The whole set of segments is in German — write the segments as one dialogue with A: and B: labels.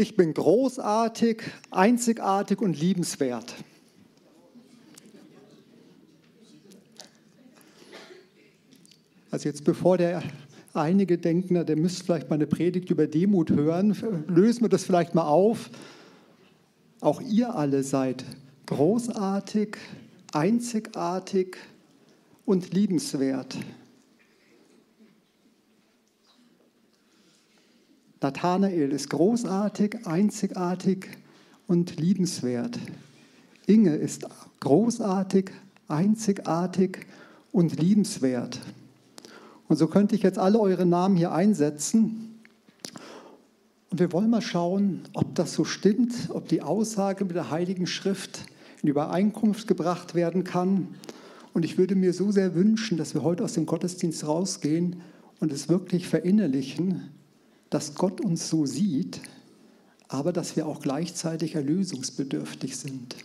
A: Ich bin großartig, einzigartig und liebenswert. Also jetzt bevor der einige denken, der müsste vielleicht mal eine Predigt über Demut hören, lösen wir das vielleicht mal auf. Auch ihr alle seid großartig, einzigartig und liebenswert. Nathanael ist großartig, einzigartig und liebenswert. Inge ist großartig, einzigartig und liebenswert. Und so könnte ich jetzt alle eure Namen hier einsetzen. Und wir wollen mal schauen, ob das so stimmt, ob die Aussage mit der Heiligen Schrift in Übereinkunft gebracht werden kann. Und ich würde mir so sehr wünschen, dass wir heute aus dem Gottesdienst rausgehen und es wirklich verinnerlichen, dass Gott uns so sieht, aber dass wir auch gleichzeitig erlösungsbedürftig sind.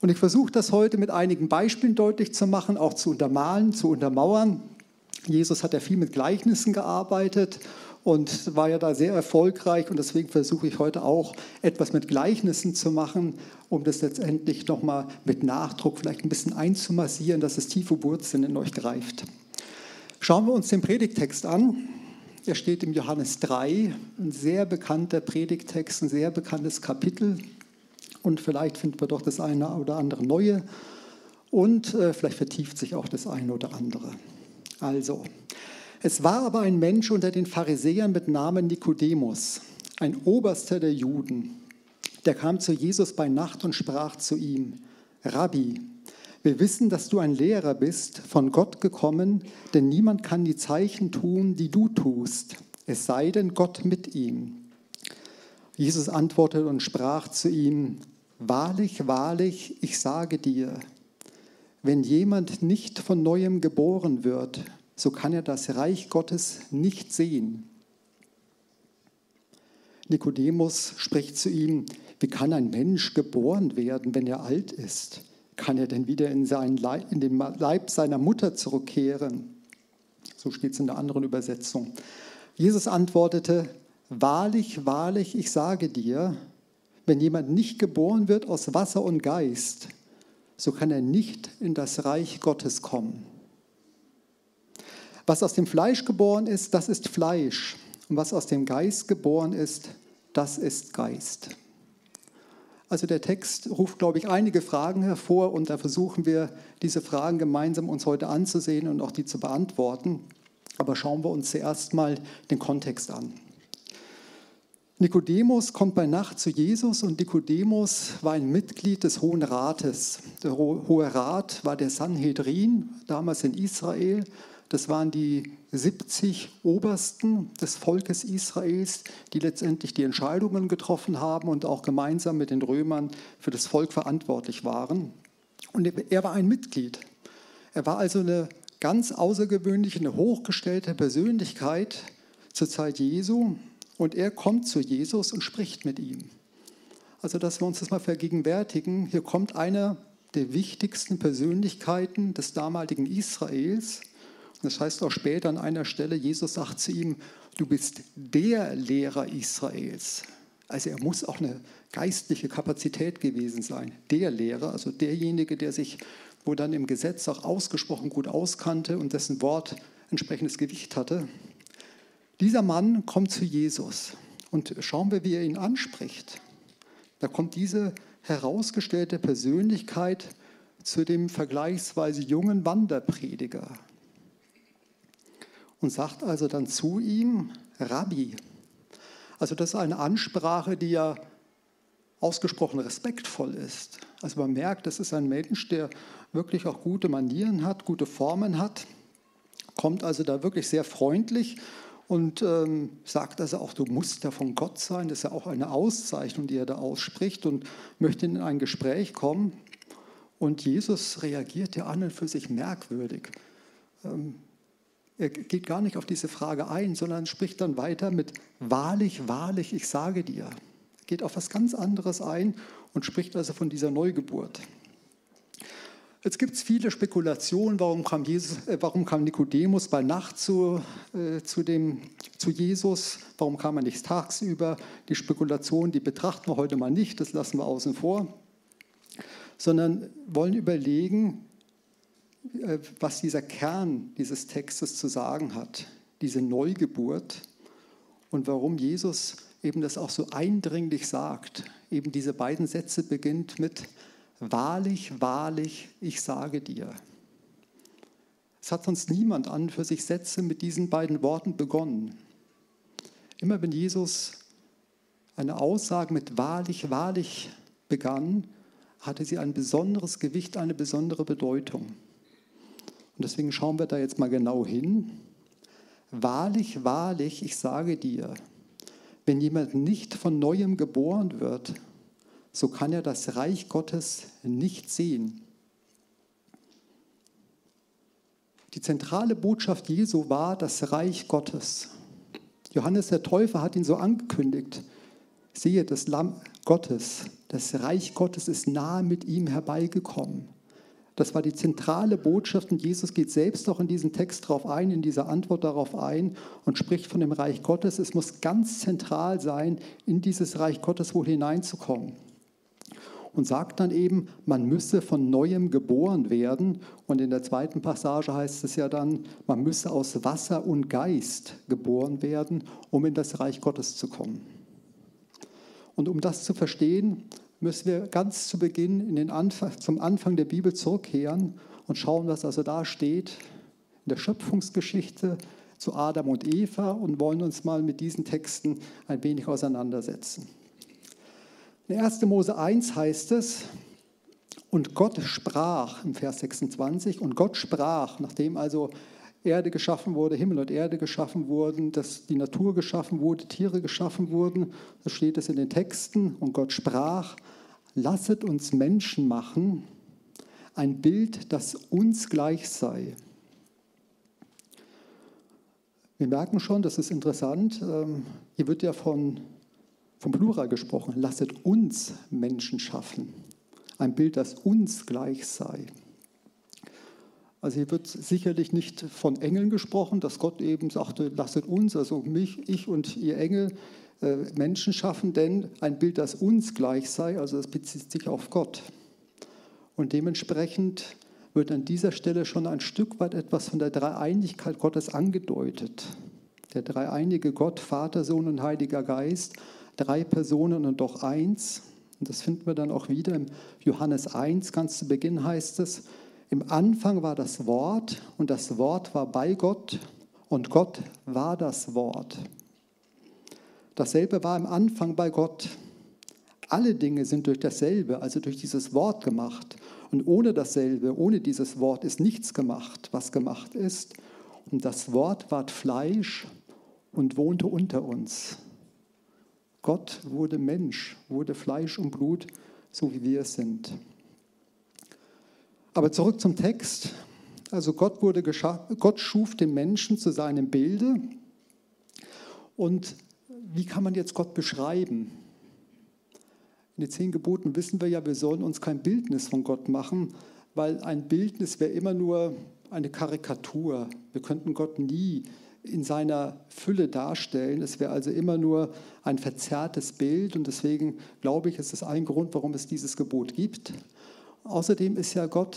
A: Und ich versuche das heute mit einigen Beispielen deutlich zu machen, auch zu untermalen, zu untermauern. Jesus hat ja viel mit Gleichnissen gearbeitet und war ja da sehr erfolgreich und deswegen versuche ich heute auch etwas mit Gleichnissen zu machen, um das letztendlich nochmal mit Nachdruck vielleicht ein bisschen einzumassieren, dass es tiefe Wurzeln in euch greift. Schauen wir uns den Predigtext an. Er steht im Johannes 3, ein sehr bekannter Predigtext, ein sehr bekanntes Kapitel. Und vielleicht finden wir doch das eine oder andere Neue. Und äh, vielleicht vertieft sich auch das eine oder andere. Also, es war aber ein Mensch unter den Pharisäern mit Namen Nikodemus, ein Oberster der Juden. Der kam zu Jesus bei Nacht und sprach zu ihm, Rabbi, wir wissen, dass du ein Lehrer bist, von Gott gekommen, denn niemand kann die Zeichen tun, die du tust, es sei denn Gott mit ihm. Jesus antwortete und sprach zu ihm, Wahrlich, wahrlich, ich sage dir, wenn jemand nicht von neuem geboren wird, so kann er das Reich Gottes nicht sehen. Nikodemus spricht zu ihm, wie kann ein Mensch geboren werden, wenn er alt ist? Kann er denn wieder in, seinen Leib, in den Leib seiner Mutter zurückkehren? So steht es in der anderen Übersetzung. Jesus antwortete, Wahrlich, wahrlich, ich sage dir, wenn jemand nicht geboren wird aus Wasser und Geist, so kann er nicht in das Reich Gottes kommen. Was aus dem Fleisch geboren ist, das ist Fleisch. Und was aus dem Geist geboren ist, das ist Geist. Also der Text ruft, glaube ich, einige Fragen hervor und da versuchen wir, diese Fragen gemeinsam uns heute anzusehen und auch die zu beantworten. Aber schauen wir uns zuerst mal den Kontext an. Nikodemus kommt bei Nacht zu Jesus und Nikodemus war ein Mitglied des Hohen Rates. Der Hohe Rat war der Sanhedrin, damals in Israel, das waren die 70 Obersten des Volkes Israels, die letztendlich die Entscheidungen getroffen haben und auch gemeinsam mit den Römern für das Volk verantwortlich waren. Und er war ein Mitglied. Er war also eine ganz außergewöhnliche, eine hochgestellte Persönlichkeit zur Zeit Jesu. Und er kommt zu Jesus und spricht mit ihm. Also, dass wir uns das mal vergegenwärtigen, hier kommt einer der wichtigsten Persönlichkeiten des damaligen Israels das heißt auch später an einer Stelle, Jesus sagt zu ihm, du bist der Lehrer Israels. Also er muss auch eine geistliche Kapazität gewesen sein. Der Lehrer, also derjenige, der sich, wo dann im Gesetz auch ausgesprochen gut auskannte und dessen Wort entsprechendes Gewicht hatte. Dieser Mann kommt zu Jesus und schauen wir, wie er ihn anspricht. Da kommt diese herausgestellte Persönlichkeit zu dem vergleichsweise jungen Wanderprediger und sagt also dann zu ihm, Rabbi. Also das ist eine Ansprache, die ja ausgesprochen respektvoll ist. Also man merkt, das ist ein Mensch, der wirklich auch gute Manieren hat, gute Formen hat, kommt also da wirklich sehr freundlich und ähm, sagt also auch, du musst ja von Gott sein. Das ist ja auch eine Auszeichnung, die er da ausspricht und möchte in ein Gespräch kommen. Und Jesus reagiert ja an und für sich merkwürdig. Ähm, er geht gar nicht auf diese Frage ein, sondern spricht dann weiter mit Wahrlich, wahrlich, ich sage dir. Er geht auf was ganz anderes ein und spricht also von dieser Neugeburt. Jetzt gibt es viele Spekulationen, warum kam, Jesus, äh, warum kam Nikodemus bei Nacht zu, äh, zu, dem, zu Jesus, warum kam er nicht tagsüber. Die Spekulationen, die betrachten wir heute mal nicht, das lassen wir außen vor, sondern wollen überlegen, was dieser Kern dieses Textes zu sagen hat, diese Neugeburt und warum Jesus eben das auch so eindringlich sagt. Eben diese beiden Sätze beginnt mit, Wahrlich, wahrlich, ich sage dir. Es hat sonst niemand an für sich Sätze mit diesen beiden Worten begonnen. Immer wenn Jesus eine Aussage mit wahrlich, wahrlich begann, hatte sie ein besonderes Gewicht, eine besondere Bedeutung. Und deswegen schauen wir da jetzt mal genau hin. Wahrlich, wahrlich, ich sage dir, wenn jemand nicht von neuem geboren wird, so kann er das Reich Gottes nicht sehen. Die zentrale Botschaft Jesu war das Reich Gottes. Johannes der Täufer hat ihn so angekündigt. Sehe, das Lamm Gottes, das Reich Gottes ist nahe mit ihm herbeigekommen. Das war die zentrale Botschaft und Jesus geht selbst auch in diesen Text darauf ein, in dieser Antwort darauf ein und spricht von dem Reich Gottes. Es muss ganz zentral sein, in dieses Reich Gottes wohl hineinzukommen und sagt dann eben, man müsse von neuem geboren werden. Und in der zweiten Passage heißt es ja dann, man müsse aus Wasser und Geist geboren werden, um in das Reich Gottes zu kommen. Und um das zu verstehen, müssen wir ganz zu Beginn in den Anfang, zum Anfang der Bibel zurückkehren und schauen, was also da steht in der Schöpfungsgeschichte zu Adam und Eva und wollen uns mal mit diesen Texten ein wenig auseinandersetzen. In 1. Mose 1 heißt es, und Gott sprach im Vers 26, und Gott sprach, nachdem also Erde geschaffen wurde, Himmel und Erde geschaffen wurden, dass die Natur geschaffen wurde, Tiere geschaffen wurden, so steht es in den Texten, und Gott sprach, lasset uns Menschen machen, ein Bild, das uns gleich sei. Wir merken schon, das ist interessant, ähm, hier wird ja von vom Plural gesprochen, lasset uns Menschen schaffen. Ein Bild, das uns gleich sei. Also hier wird sicherlich nicht von Engeln gesprochen, dass Gott eben sagte, lasset uns, also mich, ich und ihr Engel, äh, Menschen schaffen, denn ein Bild, das uns gleich sei, also das bezieht sich auf Gott. Und dementsprechend wird an dieser Stelle schon ein Stück weit etwas von der Dreieinigkeit Gottes angedeutet. Der dreieinige Gott, Vater, Sohn und Heiliger Geist drei Personen und doch eins. Und das finden wir dann auch wieder im Johannes 1, ganz zu Beginn heißt es, im Anfang war das Wort und das Wort war bei Gott und Gott war das Wort. Dasselbe war im Anfang bei Gott. Alle Dinge sind durch dasselbe, also durch dieses Wort gemacht. Und ohne dasselbe, ohne dieses Wort ist nichts gemacht, was gemacht ist. Und das Wort ward Fleisch und wohnte unter uns. Gott wurde Mensch, wurde Fleisch und Blut, so wie wir es sind. Aber zurück zum Text. Also Gott, wurde Gott schuf den Menschen zu seinem Bilde. Und wie kann man jetzt Gott beschreiben? In den zehn Geboten wissen wir ja, wir sollen uns kein Bildnis von Gott machen, weil ein Bildnis wäre immer nur eine Karikatur. Wir könnten Gott nie in seiner Fülle darstellen. Es wäre also immer nur ein verzerrtes Bild und deswegen glaube ich, ist es ein Grund, warum es dieses Gebot gibt. Außerdem ist ja Gott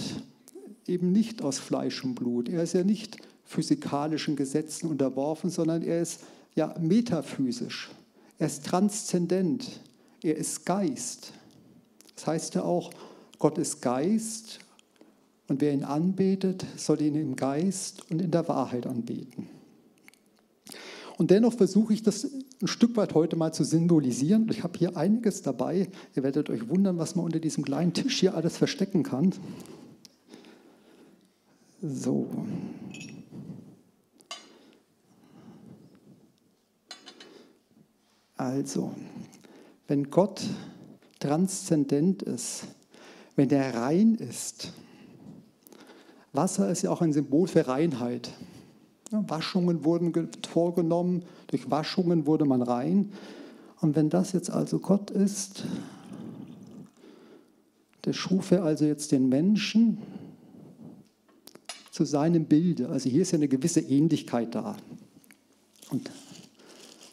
A: eben nicht aus Fleisch und Blut. Er ist ja nicht physikalischen Gesetzen unterworfen, sondern er ist ja metaphysisch. Er ist transzendent. Er ist Geist. Das heißt ja auch, Gott ist Geist und wer ihn anbetet, soll ihn im Geist und in der Wahrheit anbeten. Und dennoch versuche ich das ein Stück weit heute mal zu symbolisieren. Ich habe hier einiges dabei. Ihr werdet euch wundern, was man unter diesem kleinen Tisch hier alles verstecken kann. So. Also, wenn Gott transzendent ist, wenn er rein ist, Wasser ist ja auch ein Symbol für Reinheit. Waschungen wurden vorgenommen, durch Waschungen wurde man rein. Und wenn das jetzt also Gott ist, der schuf er also jetzt den Menschen, zu seinem Bilde. Also hier ist ja eine gewisse Ähnlichkeit da. Und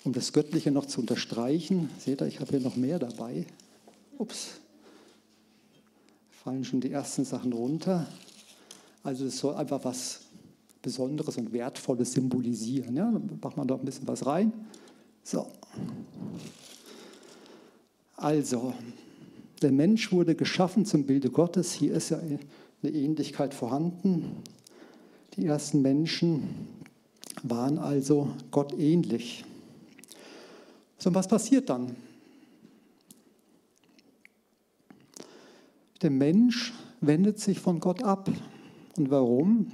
A: um das Göttliche noch zu unterstreichen, seht ihr, ich habe hier noch mehr dabei. Ups, fallen schon die ersten Sachen runter. Also es soll einfach was Besonderes und Wertvolles symbolisieren. Ja, dann macht man da ein bisschen was rein. So. Also, der Mensch wurde geschaffen zum Bilde Gottes. Hier ist ja eine Ähnlichkeit vorhanden. Die ersten Menschen waren also Gott ähnlich. So, und was passiert dann? Der Mensch wendet sich von Gott ab. Und warum?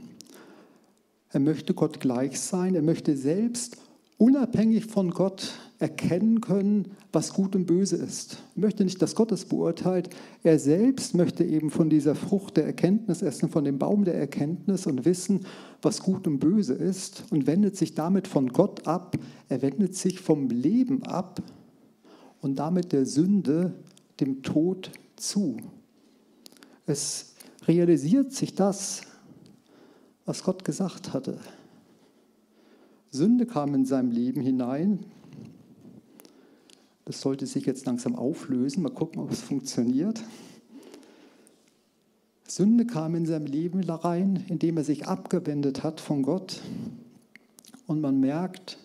A: Er möchte Gott gleich sein. Er möchte selbst unabhängig von Gott erkennen können, was gut und böse ist. Er möchte nicht, dass Gott es beurteilt. Er selbst möchte eben von dieser Frucht der Erkenntnis essen, von dem Baum der Erkenntnis und wissen, was gut und böse ist und wendet sich damit von Gott ab. Er wendet sich vom Leben ab und damit der Sünde, dem Tod zu. Es realisiert sich das, was Gott gesagt hatte. Sünde kam in seinem Leben hinein. Das sollte sich jetzt langsam auflösen. Mal gucken, ob es funktioniert. Sünde kam in seinem Leben rein, indem er sich abgewendet hat von Gott. Und man merkt,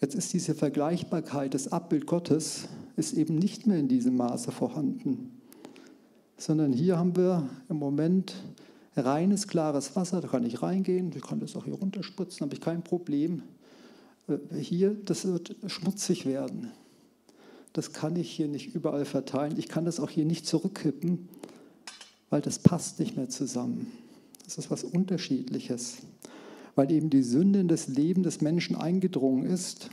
A: jetzt ist diese Vergleichbarkeit, das Abbild Gottes, ist eben nicht mehr in diesem Maße vorhanden. Sondern hier haben wir im Moment reines, klares Wasser, da kann ich reingehen, ich kann das auch hier runterspritzen, habe ich kein Problem. Äh, hier, das wird schmutzig werden. Das kann ich hier nicht überall verteilen. Ich kann das auch hier nicht zurückkippen, weil das passt nicht mehr zusammen. Das ist was Unterschiedliches, weil eben die Sünde in das Leben des Menschen eingedrungen ist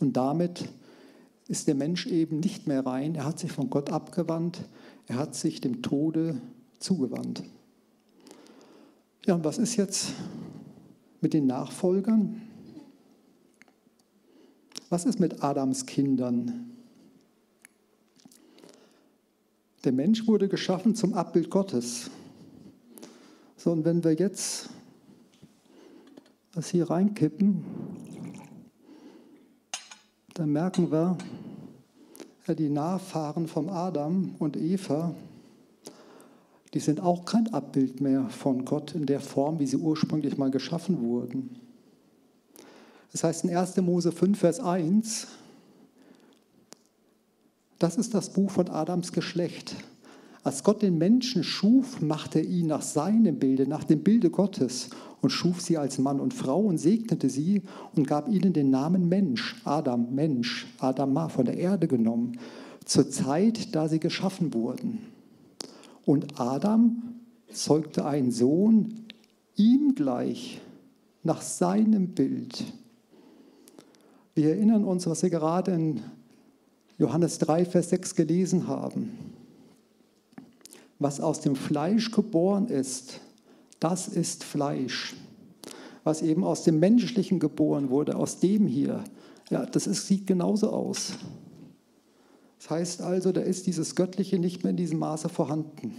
A: und damit ist der Mensch eben nicht mehr rein. Er hat sich von Gott abgewandt, er hat sich dem Tode zugewandt. Ja, und was ist jetzt mit den Nachfolgern? Was ist mit Adams Kindern? Der Mensch wurde geschaffen zum Abbild Gottes. So, und wenn wir jetzt das hier reinkippen, dann merken wir, ja, die Nachfahren von Adam und Eva, die sind auch kein Abbild mehr von Gott in der Form, wie sie ursprünglich mal geschaffen wurden. Das heißt in 1. Mose 5, Vers 1, das ist das Buch von Adams Geschlecht. Als Gott den Menschen schuf, machte er ihn nach seinem Bilde, nach dem Bilde Gottes und schuf sie als Mann und Frau und segnete sie und gab ihnen den Namen Mensch, Adam, Mensch, Adama, von der Erde genommen, zur Zeit, da sie geschaffen wurden. Und Adam zeugte einen Sohn, ihm gleich, nach seinem Bild. Wir erinnern uns, was wir gerade in Johannes 3, Vers 6 gelesen haben. Was aus dem Fleisch geboren ist, das ist Fleisch. Was eben aus dem Menschlichen geboren wurde, aus dem hier, ja, das ist, sieht genauso aus. Das heißt also, da ist dieses Göttliche nicht mehr in diesem Maße vorhanden.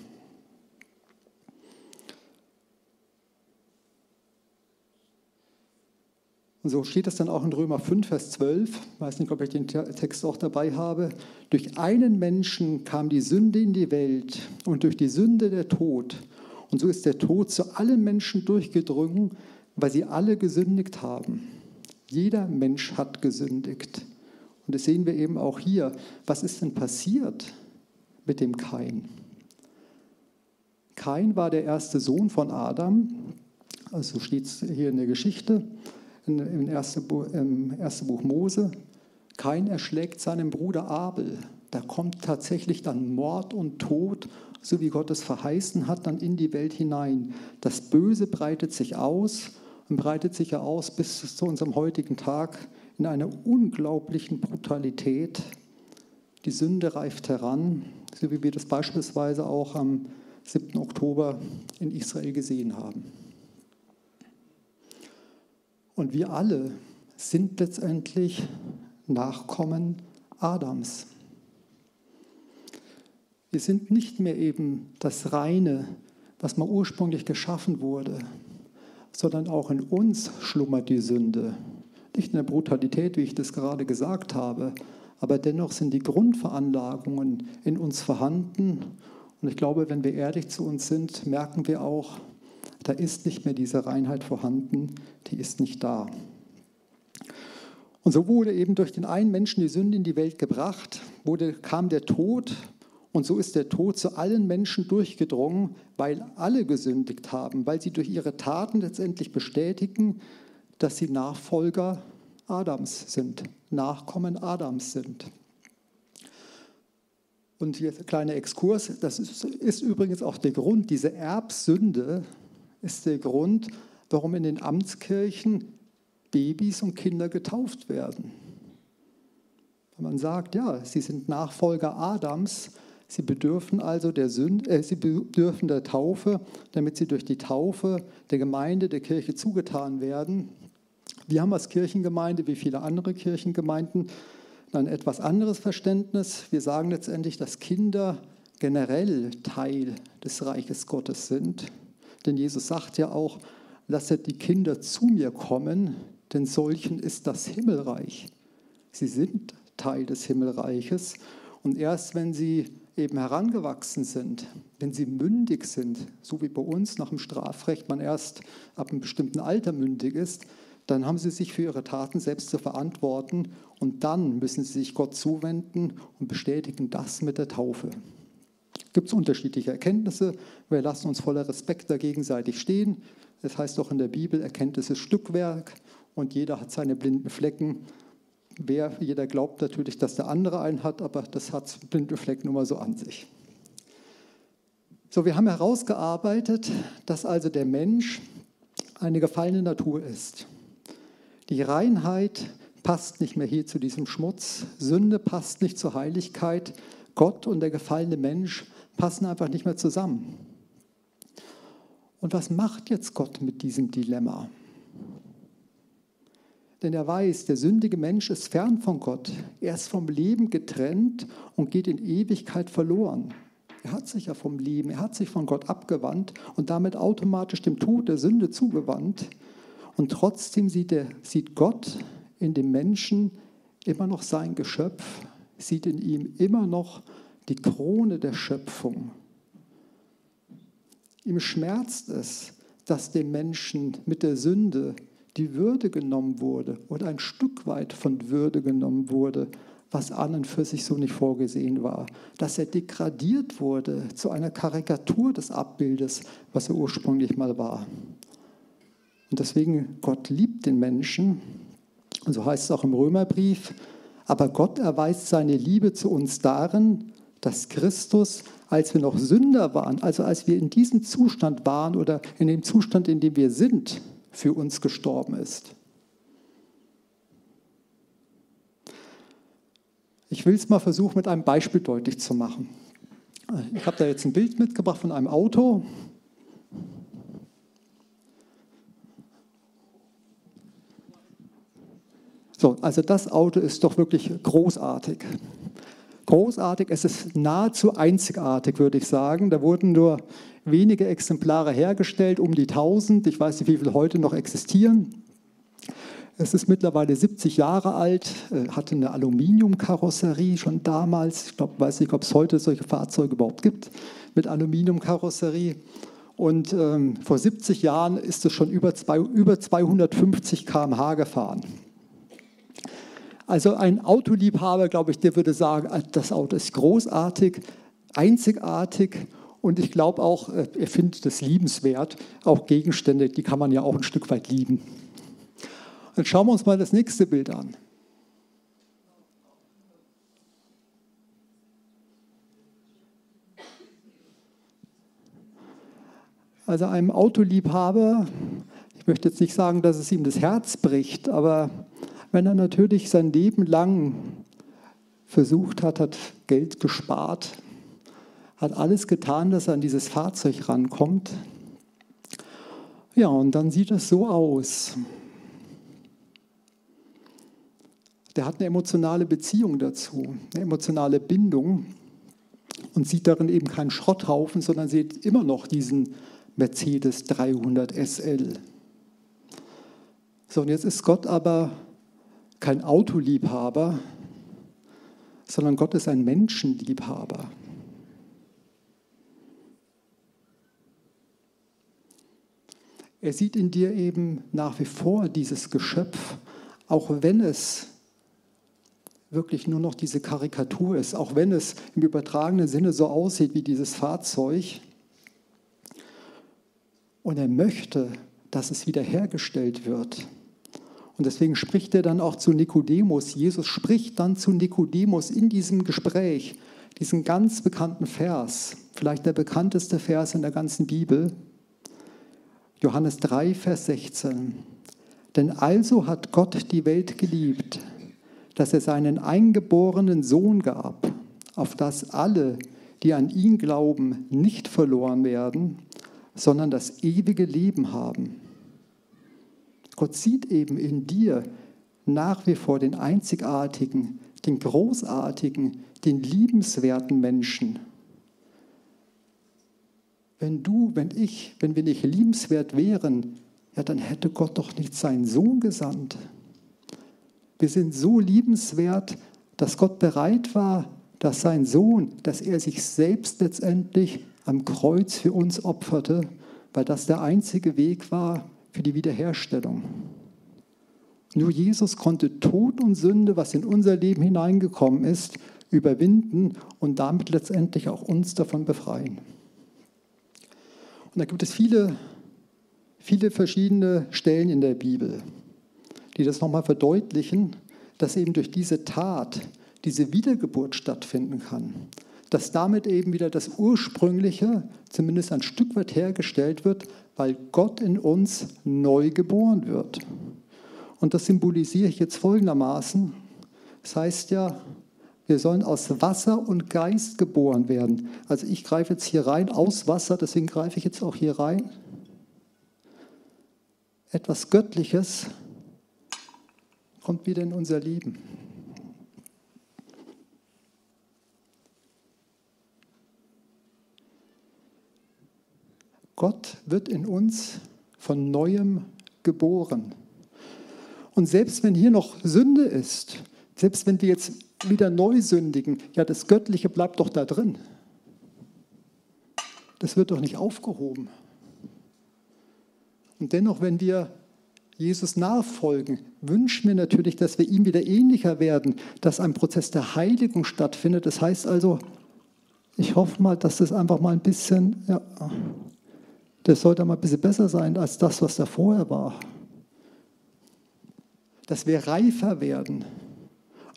A: Und so steht es dann auch in Römer 5, Vers 12. Ich weiß nicht, ob ich den Text auch dabei habe. Durch einen Menschen kam die Sünde in die Welt und durch die Sünde der Tod. Und so ist der Tod zu allen Menschen durchgedrungen, weil sie alle gesündigt haben. Jeder Mensch hat gesündigt. Und das sehen wir eben auch hier. Was ist denn passiert mit dem Kain? Kain war der erste Sohn von Adam. Also steht es hier in der Geschichte, im ersten Buch, im ersten Buch Mose. Kain erschlägt seinen Bruder Abel. Da kommt tatsächlich dann Mord und Tod so wie Gott es verheißen hat, dann in die Welt hinein. Das Böse breitet sich aus und breitet sich ja aus bis zu unserem heutigen Tag in einer unglaublichen Brutalität. Die Sünde reift heran, so wie wir das beispielsweise auch am 7. Oktober in Israel gesehen haben. Und wir alle sind letztendlich Nachkommen Adams. Wir sind nicht mehr eben das reine was mal ursprünglich geschaffen wurde, sondern auch in uns schlummert die Sünde. Nicht in der Brutalität, wie ich das gerade gesagt habe, aber dennoch sind die Grundveranlagungen in uns vorhanden. Und ich glaube, wenn wir ehrlich zu uns sind, merken wir auch, da ist nicht mehr diese Reinheit vorhanden, die ist nicht da. Und so wurde eben durch den einen Menschen die Sünde in die Welt gebracht, wurde, kam der Tod und so ist der Tod zu allen Menschen durchgedrungen, weil alle gesündigt haben, weil sie durch ihre Taten letztendlich bestätigen, dass sie Nachfolger Adams sind, Nachkommen Adams sind. Und hier ein kleiner Exkurs, das ist, ist übrigens auch der Grund, diese Erbsünde ist der Grund, warum in den Amtskirchen Babys und Kinder getauft werden. Man sagt, ja, sie sind Nachfolger Adams, sie bedürfen also der Sünde, äh, sie bedürfen der Taufe, damit sie durch die Taufe der Gemeinde, der Kirche zugetan werden. Wir haben als Kirchengemeinde, wie viele andere Kirchengemeinden, ein etwas anderes Verständnis. Wir sagen letztendlich, dass Kinder generell Teil des Reiches Gottes sind. Denn Jesus sagt ja auch, lasset die Kinder zu mir kommen, denn solchen ist das Himmelreich. Sie sind Teil des Himmelreiches und erst wenn sie eben herangewachsen sind, wenn sie mündig sind, so wie bei uns nach dem Strafrecht man erst ab einem bestimmten Alter mündig ist, dann haben sie sich für ihre Taten selbst zu verantworten und dann müssen sie sich Gott zuwenden und bestätigen das mit der Taufe. Gibt es unterschiedliche Erkenntnisse? Wir lassen uns voller Respekt da gegenseitig stehen. Das heißt auch in der Bibel, Erkenntnis ist Stückwerk und jeder hat seine blinden Flecken. Wer, jeder glaubt natürlich, dass der andere einen hat, aber das hat blinde Flecken mal so an sich. So, wir haben herausgearbeitet, dass also der Mensch eine gefallene Natur ist. Die Reinheit passt nicht mehr hier zu diesem Schmutz. Sünde passt nicht zur Heiligkeit. Gott und der gefallene Mensch passen einfach nicht mehr zusammen. Und was macht jetzt Gott mit diesem Dilemma? Denn er weiß, der sündige Mensch ist fern von Gott. Er ist vom Leben getrennt und geht in Ewigkeit verloren. Er hat sich ja vom Leben, er hat sich von Gott abgewandt und damit automatisch dem Tod der Sünde zugewandt. Und trotzdem sieht, er, sieht Gott in dem Menschen immer noch sein Geschöpf, sieht in ihm immer noch die Krone der Schöpfung. Ihm schmerzt es, dass dem Menschen mit der Sünde die Würde genommen wurde oder ein Stück weit von Würde genommen wurde, was an und für sich so nicht vorgesehen war. Dass er degradiert wurde zu einer Karikatur des Abbildes, was er ursprünglich mal war. Und deswegen, Gott liebt den Menschen. Und so heißt es auch im Römerbrief, aber Gott erweist seine Liebe zu uns darin, dass Christus, als wir noch Sünder waren, also als wir in diesem Zustand waren oder in dem Zustand, in dem wir sind, für uns gestorben ist. Ich will es mal versuchen, mit einem Beispiel deutlich zu machen. Ich habe da jetzt ein Bild mitgebracht von einem Auto. So, also das Auto ist doch wirklich großartig. Großartig, es ist nahezu einzigartig, würde ich sagen. Da wurden nur wenige Exemplare hergestellt, um die 1000. Ich weiß nicht, wie viele heute noch existieren. Es ist mittlerweile 70 Jahre alt, äh, hatte eine Aluminiumkarosserie schon damals. Ich glaube, weiß nicht, ob es heute solche Fahrzeuge überhaupt gibt mit Aluminiumkarosserie. Und ähm, vor 70 Jahren ist es schon über, zwei, über 250 km/h gefahren. Also ein Autoliebhaber, glaube ich, der würde sagen, ah, das Auto ist großartig, einzigartig und ich glaube auch, äh, er findet es liebenswert. Auch Gegenstände, die kann man ja auch ein Stück weit lieben. Dann schauen wir uns mal das nächste Bild an. Also einem Autoliebhaber, ich möchte jetzt nicht sagen, dass es ihm das Herz bricht, aber wenn er natürlich sein Leben lang versucht hat, hat Geld gespart, hat alles getan, dass er an dieses Fahrzeug rankommt. Ja, und dann sieht es so aus. Der hat eine emotionale Beziehung dazu, eine emotionale Bindung und sieht darin eben keinen Schrotthaufen, sondern sieht immer noch diesen Mercedes 300 SL. So, und jetzt ist Gott aber kein Autoliebhaber, sondern Gott ist ein Menschenliebhaber. Er sieht in dir eben nach wie vor dieses Geschöpf, auch wenn es wirklich nur noch diese Karikatur ist, auch wenn es im übertragenen Sinne so aussieht wie dieses Fahrzeug. Und er möchte, dass es wiederhergestellt wird. Und deswegen spricht er dann auch zu Nikodemus. Jesus spricht dann zu Nikodemus in diesem Gespräch, diesen ganz bekannten Vers, vielleicht der bekannteste Vers in der ganzen Bibel. Johannes 3, Vers 16. Denn also hat Gott die Welt geliebt, dass er seinen eingeborenen Sohn gab, auf dass alle, die an ihn glauben, nicht verloren werden, sondern das ewige Leben haben. Gott sieht eben in dir nach wie vor den einzigartigen, den großartigen, den liebenswerten Menschen. Wenn du, wenn ich, wenn wir nicht liebenswert wären, ja, dann hätte Gott doch nicht seinen Sohn gesandt. Wir sind so liebenswert, dass Gott bereit war, dass sein Sohn, dass er sich selbst letztendlich am Kreuz für uns opferte, weil das der einzige Weg war für die Wiederherstellung. Nur Jesus konnte Tod und Sünde, was in unser Leben hineingekommen ist, überwinden und damit letztendlich auch uns davon befreien. Und da gibt es viele, viele verschiedene Stellen in der Bibel, die das nochmal verdeutlichen, dass eben durch diese Tat diese Wiedergeburt stattfinden kann. Dass damit eben wieder das Ursprüngliche zumindest ein Stück weit hergestellt wird, weil Gott in uns neu geboren wird. Und das symbolisiere ich jetzt folgendermaßen. Das heißt ja, wir sollen aus Wasser und Geist geboren werden. Also ich greife jetzt hier rein aus Wasser, deswegen greife ich jetzt auch hier rein. Etwas Göttliches kommt wieder in unser Leben. Gott wird in uns von neuem geboren. Und selbst wenn hier noch Sünde ist, selbst wenn wir jetzt wieder neu sündigen, ja, das Göttliche bleibt doch da drin. Das wird doch nicht aufgehoben. Und dennoch, wenn wir Jesus nachfolgen, wünschen wir natürlich, dass wir ihm wieder ähnlicher werden, dass ein Prozess der Heiligung stattfindet. Das heißt also, ich hoffe mal, dass das einfach mal ein bisschen, ja, das sollte mal ein bisschen besser sein als das, was da vorher war. Dass wir reifer werden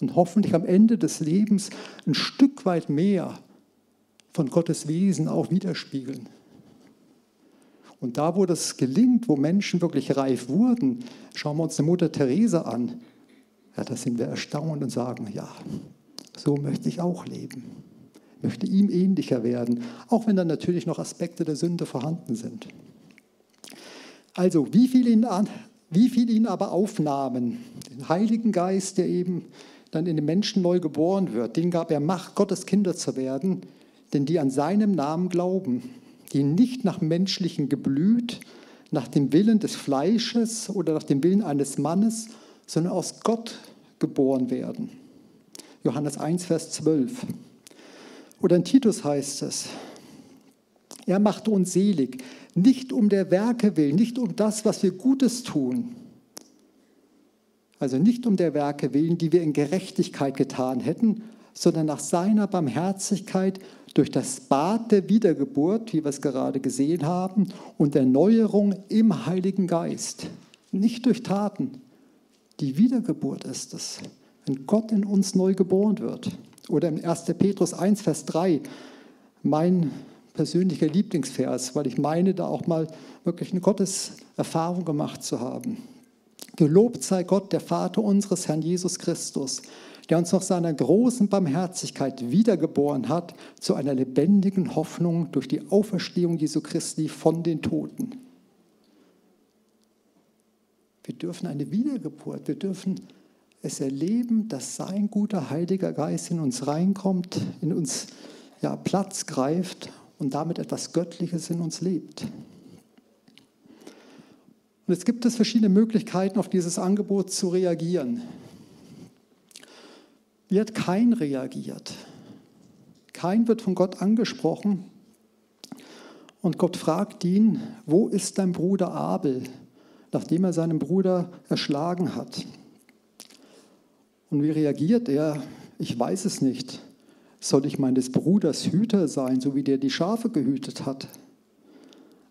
A: und hoffentlich am Ende des Lebens ein Stück weit mehr von Gottes Wesen auch widerspiegeln. Und da, wo das gelingt, wo Menschen wirklich reif wurden, schauen wir uns die Mutter Teresa an. Ja, da sind wir erstaunt und sagen, ja, so möchte ich auch leben. Möchte ihm ähnlicher werden, auch wenn dann natürlich noch Aspekte der Sünde vorhanden sind. Also, wie viel ihn, an, wie viel ihn aber aufnahmen, den Heiligen Geist, der eben dann in den Menschen neu geboren wird, den gab er Macht, Gottes Kinder zu werden, denn die an seinem Namen glauben, die nicht nach menschlichen Geblüt, nach dem Willen des Fleisches oder nach dem Willen eines Mannes, sondern aus Gott geboren werden. Johannes 1, Vers 12. Oder in Titus heißt es, er macht uns selig, nicht um der Werke willen, nicht um das, was wir Gutes tun, also nicht um der Werke willen, die wir in Gerechtigkeit getan hätten, sondern nach seiner Barmherzigkeit durch das Bad der Wiedergeburt, wie wir es gerade gesehen haben, und der Neuerung im Heiligen Geist. Nicht durch Taten. Die Wiedergeburt ist es, wenn Gott in uns neu geboren wird. Oder im 1. Petrus 1, Vers 3, mein persönlicher Lieblingsvers, weil ich meine, da auch mal wirklich eine Gotteserfahrung gemacht zu haben. Gelobt sei Gott, der Vater unseres Herrn Jesus Christus, der uns nach seiner großen Barmherzigkeit wiedergeboren hat zu einer lebendigen Hoffnung durch die Auferstehung Jesu Christi von den Toten. Wir dürfen eine Wiedergeburt, wir dürfen es erleben, dass sein guter Heiliger Geist in uns reinkommt, in uns ja, Platz greift und damit etwas Göttliches in uns lebt. Und es gibt es verschiedene Möglichkeiten, auf dieses Angebot zu reagieren. Wie hat kein reagiert? Kein wird von Gott angesprochen. Und Gott fragt ihn, wo ist dein Bruder Abel, nachdem er seinen Bruder erschlagen hat? Und wie reagiert er? Ich weiß es nicht. Soll ich meines Bruders Hüter sein, so wie der die Schafe gehütet hat?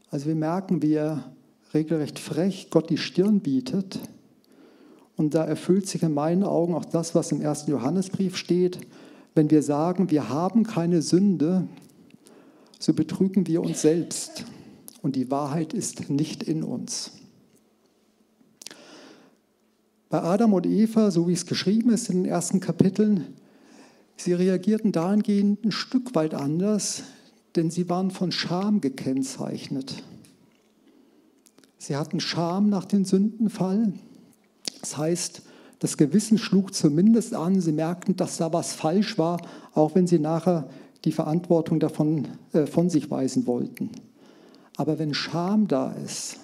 A: Also wir merken, wie er regelrecht frech Gott die Stirn bietet. Und da erfüllt sich in meinen Augen auch das, was im ersten Johannesbrief steht. Wenn wir sagen, wir haben keine Sünde, so betrügen wir uns selbst und die Wahrheit ist nicht in uns. Bei Adam und Eva, so wie es geschrieben ist in den ersten Kapiteln, sie reagierten dahingehend ein Stück weit anders, denn sie waren von Scham gekennzeichnet. Sie hatten Scham nach dem Sündenfall. Das heißt, das Gewissen schlug zumindest an, sie merkten, dass da was falsch war, auch wenn sie nachher die Verantwortung davon äh, von sich weisen wollten. Aber wenn Scham da ist,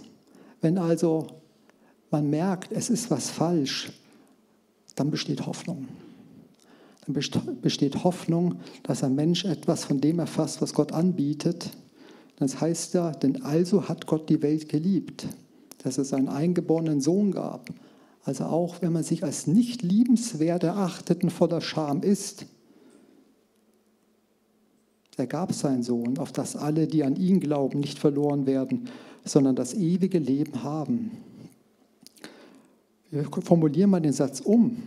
A: wenn also man merkt, es ist was falsch, dann besteht Hoffnung. Dann besteht Hoffnung, dass ein Mensch etwas von dem erfasst, was Gott anbietet. Das heißt ja, denn also hat Gott die Welt geliebt, dass es einen eingeborenen Sohn gab. Also auch wenn man sich als nicht liebenswert erachtet und voller Scham ist, er gab seinen Sohn, auf dass alle, die an ihn glauben, nicht verloren werden, sondern das ewige Leben haben. Wir formulieren mal den Satz um.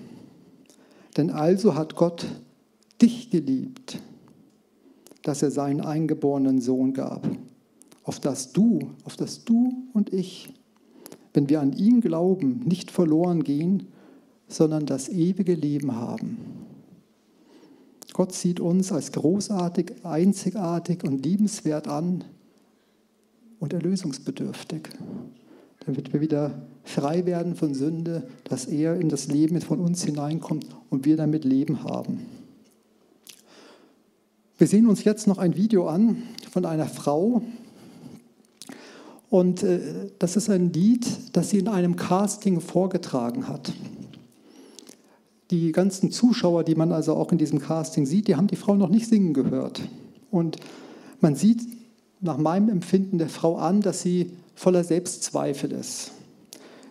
A: Denn also hat Gott dich geliebt, dass er seinen eingeborenen Sohn gab, auf das du, auf das du und ich, wenn wir an ihn glauben, nicht verloren gehen, sondern das ewige Leben haben. Gott sieht uns als großartig, einzigartig und liebenswert an und erlösungsbedürftig, damit wir wieder frei werden von Sünde, dass er in das Leben von uns hineinkommt und wir damit Leben haben. Wir sehen uns jetzt noch ein Video an von einer Frau. Und äh, das ist ein Lied, das sie in einem Casting vorgetragen hat die ganzen Zuschauer, die man also auch in diesem Casting sieht, die haben die Frau noch nicht singen gehört. Und man sieht nach meinem Empfinden der Frau an, dass sie voller Selbstzweifel ist.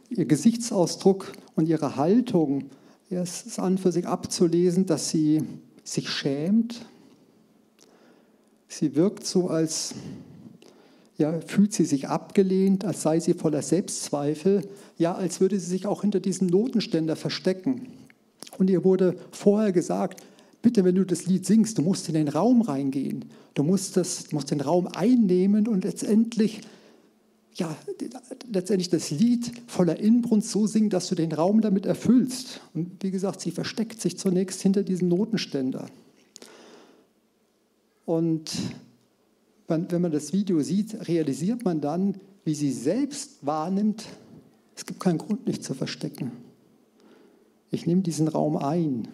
A: Ihr Gesichtsausdruck und ihre Haltung, es ist an für sich abzulesen, dass sie sich schämt. Sie wirkt so, als ja, fühlt sie sich abgelehnt, als sei sie voller Selbstzweifel, ja, als würde sie sich auch hinter diesem Notenständer verstecken. Und ihr wurde vorher gesagt, bitte, wenn du das Lied singst, du musst in den Raum reingehen. Du musst, das, musst den Raum einnehmen und letztendlich, ja, letztendlich das Lied voller Inbrunst so singen, dass du den Raum damit erfüllst. Und wie gesagt, sie versteckt sich zunächst hinter diesem Notenständer. Und wenn man das Video sieht, realisiert man dann, wie sie selbst wahrnimmt, es gibt keinen Grund, nicht zu verstecken. Ich nehme diesen Raum ein.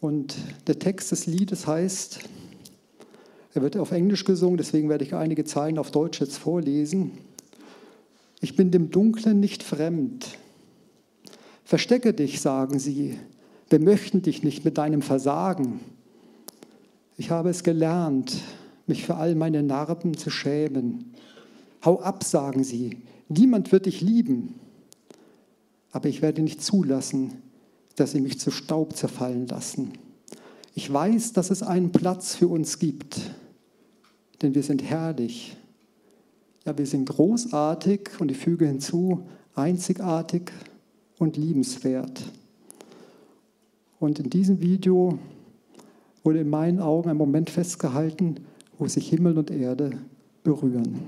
A: Und der Text des Liedes heißt, er wird auf Englisch gesungen, deswegen werde ich einige Zeilen auf Deutsch jetzt vorlesen. Ich bin dem Dunklen nicht fremd. Verstecke dich, sagen sie. Wir möchten dich nicht mit deinem Versagen. Ich habe es gelernt, mich für all meine Narben zu schämen. Hau ab, sagen sie. Niemand wird dich lieben aber ich werde nicht zulassen, dass sie mich zu Staub zerfallen lassen. Ich weiß, dass es einen Platz für uns gibt, denn wir sind herrlich. Ja, wir sind großartig und ich füge hinzu, einzigartig und liebenswert. Und in diesem Video wurde in meinen Augen ein Moment festgehalten, wo sich Himmel und Erde berühren.